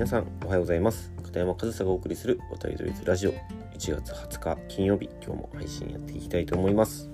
皆さんおはようございます。片山和沙がお送りする渡り鳥ラジオ。1月20日金曜日今日も配信やっていきたいと思います。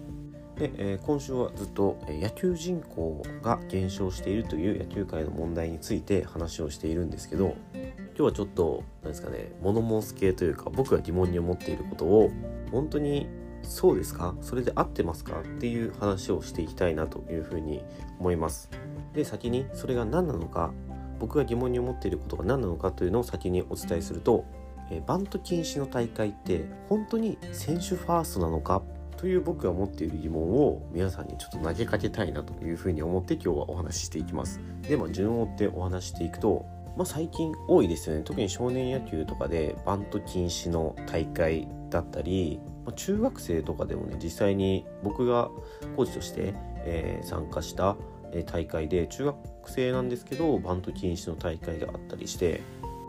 で、えー、今週はずっと野球人口が減少しているという野球界の問題について話をしているんですけど今日はちょっと何ですかね物申す系というか僕が疑問に思っていることを本当にそうですか？それで合ってますか？っていう話をしていきたいなというふうに思います。で先にそれが何なのか僕が疑問に思っていることが何なのかというのを先にお伝えすると、えバント禁止の大会って本当に選手ファーストなのか？という僕が持っている疑問を皆さんにちょっと投げかけたいなというふうに思って今日はお話ししていきます。で、まあ、順を追ってお話していくと、まあ、最近多いですよね。特に少年野球とかでバント禁止の大会だったり、まあ、中学生とかでもね実際に僕がコーチとして、えー、参加した大会で中学生なんですけどバント禁止の大会があったりして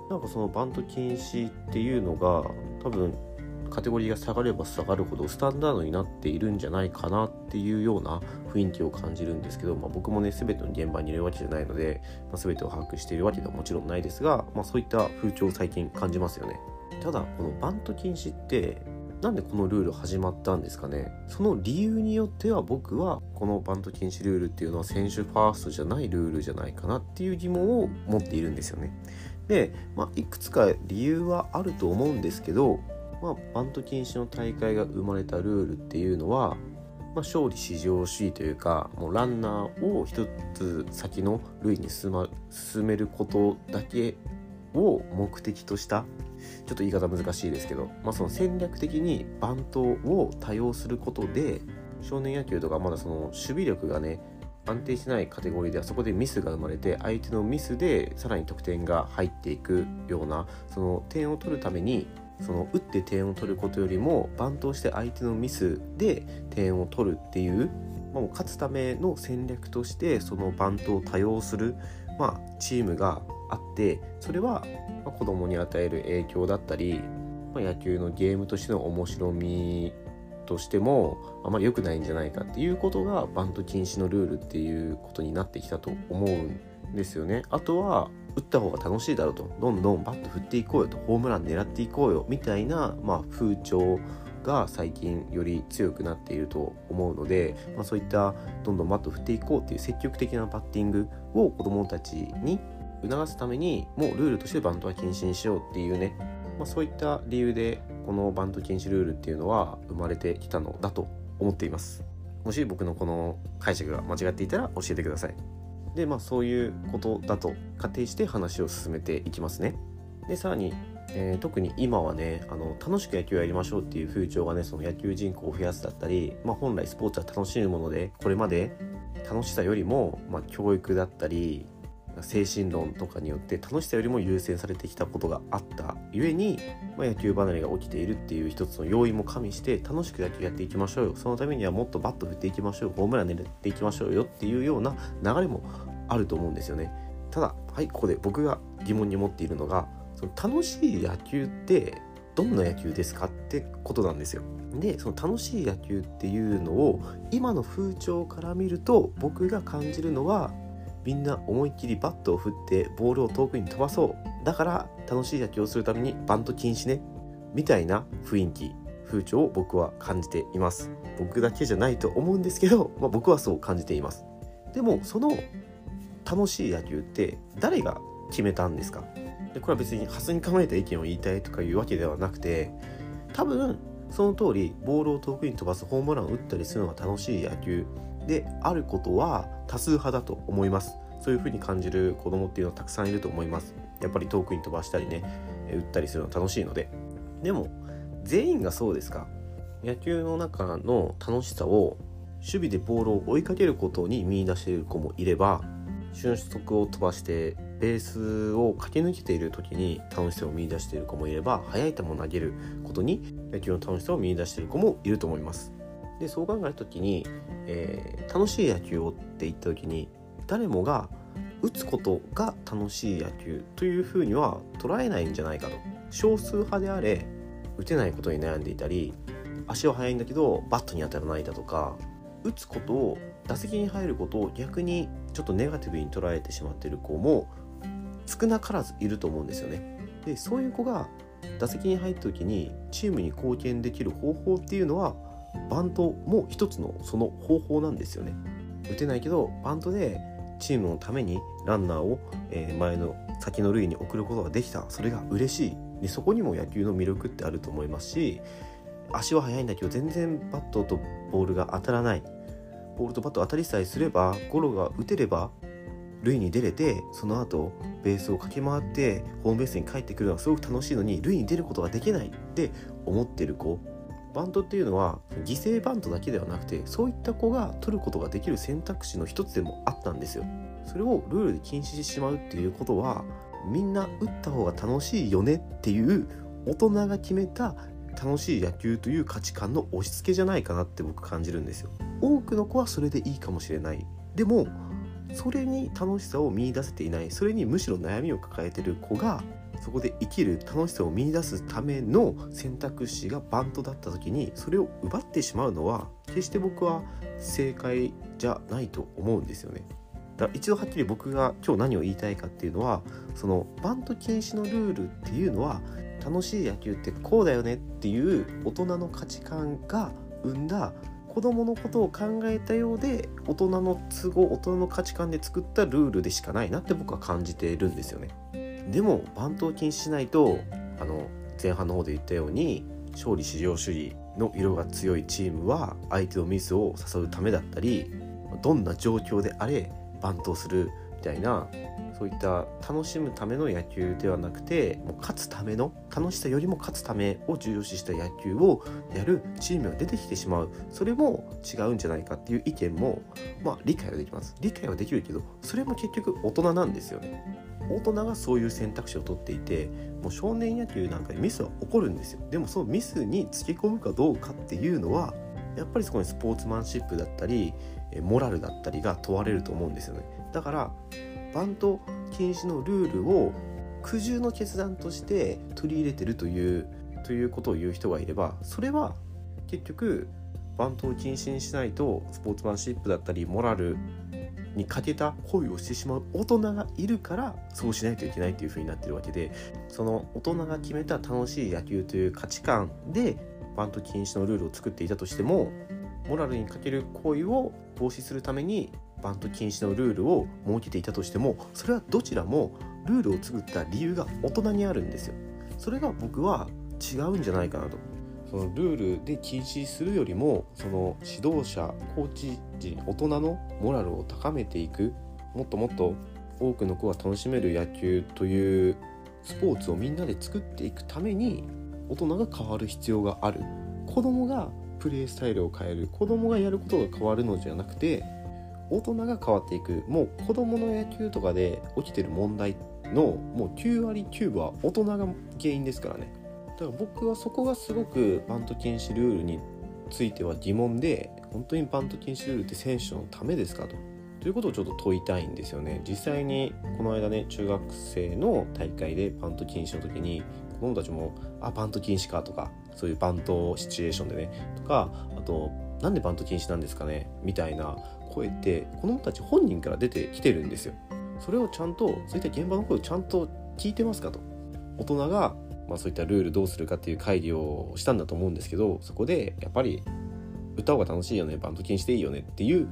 なんかそのバント禁止っていうのが多分カテゴリーが下がれば下がるほどスタンダードになっているんじゃないかなっていうような雰囲気を感じるんですけど、まあ、僕もね全ての現場にいるわけじゃないので、まあ、全てを把握しているわけではもちろんないですが、まあ、そういった風潮を最近感じますよね。ただこのバント禁止ってなんでこのルール始まったんですかね？その理由によっては僕はこのバント禁止ルールっていうのは選手ファーストじゃないルールじゃないかなっていう疑問を持っているんですよね。で、まあ、いくつか理由はあると思うんですけど、まあ、バント禁止の大会が生まれたルールっていうのは、まあ、勝利至上主義というかもうランナーを一つ先の塁に進,、ま、進めることだけを目的としたちょっと言い方難しいですけど、まあ、その戦略的にバントを多用することで少年野球とかまだその守備力がね安定してないカテゴリーではそこでミスが生まれて相手のミスでさらに得点が入っていくようなその点を取るためにその打って点を取ることよりもバントをして相手のミスで点を取るっていう、まあ、もう勝つための戦略としてそのバントを多用する、まあ、チームがあってそれは子供に与える影響だったり、野球のゲームとしての面白みとしてもあまり良くないんじゃないかっていうことがバント禁止のルールっていうことになってきたと思うんですよね。あとは打った方が楽しいだろうと。どんどんバット振っていこうよと。ホームラン狙っていこうよ。みたいな、まあ、風潮が最近より強くなっていると思うので、まあ、そういったどんどんバット振っていこうっていう積極的なバッティングを子どもたちに促すためにもうルールとしてバントは禁止にしようっていうね、まあ、そういった理由でこのバント禁止ルールっていうのは生まれてきたのだと思っています。もし僕のこの解釈が間違っていたら教えてください。でまあそういうことだと仮定して話を進めていきますね。でさらにえー、特に今はねあの楽しく野球をやりましょうっていう風潮がねその野球人口を増やすだったり、まあ、本来スポーツは楽しむものでこれまで楽しさよりも、まあ、教育だったり精神論とかによって楽しさよりも優先されてきたことがあったゆえに、まあ、野球離れが起きているっていう一つの要因も加味して楽しく野球やっていきましょうよ。そのためにはもっとバット振っていきましょうホームラン狙っていきましょうよっていうような流れもあると思うんですよね。ただはいここで僕が疑問に思っているのがその楽しい野球ってどんな野球ですかってことなんですよ。でその楽しい野球っていうのを今の風潮から見ると僕が感じるのはみんな思いっきりバットを振ってボールを遠くに飛ばそう。だから楽しい野球をするためにバント禁止ね。みたいな雰囲気風潮を僕は感じています。僕だけじゃないと思うんですけど、まあ、僕はそう感じています。でもその楽しい野球って誰が決めたんですか？でこれは別にハスに構えた意見を言いたいとかいうわけではなくて多分その通りボールを遠くに飛ばすホームランを打ったりするのが楽しい野球であることは多数派だと思います。そういう風に感じる子供っていうのはたくさんいると思います。やっぱり遠くに飛ばしたりね打ったりするの楽しいので。でも全員がそうですか。野球の中の楽しさを守備でボールを追いかけることに見出している子もいれば俊足を飛ばしてベースを駆け抜けている時に楽しさを見出している子もいれば速い球を投げることに野球の楽しさを見出している子もいると思います。でそう考えた時に、えー、楽しい野球をって言った時に誰もが打つことが楽しい野球というふうには捉えないんじゃないかと少数派であれ打てないことに悩んでいたり足は速いんだけどバットに当たらないだとか打つことを打席に入ることを逆にちょっとネガティブに捉えてしまっている子も少なからずいると思うんですよね。でそういう子が打席に入った時にチームに貢献できる方法っていうのはバントも一つのその方法なんですよね。打てないけどバントでチームのためにランナーを前の先の塁に送ることができた。それが嬉しい。でそこにも野球の魅力ってあると思いますし足は速いんだけど全然バットとボールが当たらない。ボールとバット当たりさえすればゴロが打てれば塁に出れてその後ベースを駆け回ってホームベースに帰ってくるのはすごく楽しいのに塁に出ることができないって思ってる子バントっていうのは犠牲バントだけではなくてそういった子が取ることができる選択肢の一つでもあったんですよ。それをルールで禁止してしまうっていうことはみんな打った方が楽しいよねっていう大人が決めた楽しい野球という価値観の押し付けじゃないかなって僕感じるんですよ。多くの子はそれでいいかもしれない。でもそれに楽しさを見いだせていないそれにむしろ悩みを抱えてる子がそこで生きる楽しさを見いだすための選択肢がバントだった時にそれを奪ってしまうのは決して僕は正解じゃないと思うんですよね。だ一度はっきり僕が今日何を言いたいかっていうのはそのバント禁止のルールっていうのは楽しい野球ってこうだよねっていう大人の価値観が生んだ子供のことを考えたようで大人の都合大人の価値観で作ったルールでしかないなって僕は感じているんですよね。でもバントを禁止しないとあの前半の方で言ったように勝利至上主義の色が強いチームは相手のミスを誘うためだったりどんな状況であれバントをするみたいなそういった楽しむための野球ではなくてもう勝つための楽しさよりも勝つためを重要視した野球をやるチームが出てきてしまう。それも違うんじゃないかっていう意見もまあ理解はできます。理解はできるけどそれも結局大人なんですよね。大人がそういう選択肢を取っていてもう少年野球なんかにミスは起こるんですよ。でもそのミスにつけ込むかどうかっていうのはやっぱりそこにスポーツマンシップだったりモラルだったりが問われると思うんですよね。だからバント禁止のルールを苦渋の決断として取り入れてるというということを言う人がいればそれは結局バントを禁止にしないとスポーツマンシップだったりモラルに欠けた恋をしてしまう大人がいるからそうしないといけないっていう風になってるわけでその大人が決めた楽しい野球という価値観でバント禁止のルールを作っていたとしてもモラルに欠ける行為を防止するためにバント禁止のルールを設けていたとしてもそれはどちらもルールを作った理由が大人にあるんですよ。それが僕は違うんじゃないかなと。そのルールで禁止するよりもその指導者コーチ陣大人のモラルを高めていくもっともっと多くの子が楽しめる野球というスポーツをみんなで作っていくために大人が変わる必要がある。子供がプレースタイルを変える。子供がやることが変わるのじゃなくて大人が変わっていく。もう子供の野球とかで起きてる問題のもう9割9分は大人が原因ですからね。だから僕はそこがすごくバント禁止ルールについては疑問で本当にバント禁止ルールって選手のためですかと。ということをちょっと問いたいんですよね。実際にこの間ね中学生の大会でバント禁止の時に子供たちも「あバント禁止か」とかそういうバントシチュエーションでねとかあと「なんでバント禁止なんですかね?」みたいな声って子供たち本人から出てきてるんですよ。それをちゃんとそういった現場の声をちゃんと聞いてますかと。大人が、まあ、そういったルールどうするかっていう会議をしたんだと思うんですけどそこでやっぱり歌方が楽しいよねバンド禁止でいいよねっていう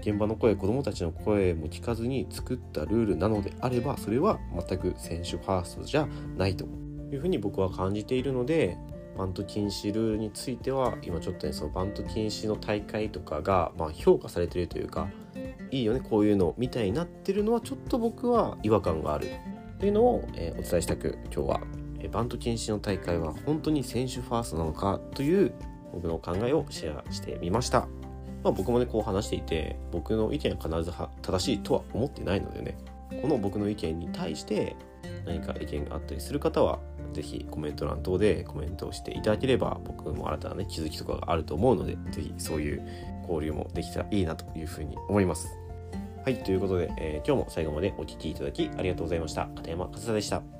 現場の声子どもたちの声も聞かずに作ったルールなのであればそれは全く選手ファーストじゃないという。ふうに僕は感じているのでバント禁止ルールについては今ちょっとねそのバント禁止の大会とかがま評価されてるというかいいよねこういうのみたいになってるのはちょっと僕は違和感があるというのを、え、お伝えしたく今日は、バント禁止の大会は本当に選手ファーストなのかという僕の考えをシェアしてみました。まあ、僕もねこう話していて僕の意見は必ず正しいとは思ってないのでねこの僕の意見に対して何か意見があったりする方は是非コメント欄等でコメントをしていただければ僕も新たなね気づきとかがあると思うので是非そういう交流もできたらいいなというふうに思います。はいということで、えー、今日も最後までお聴きいただきありがとうございました片山和沙でした。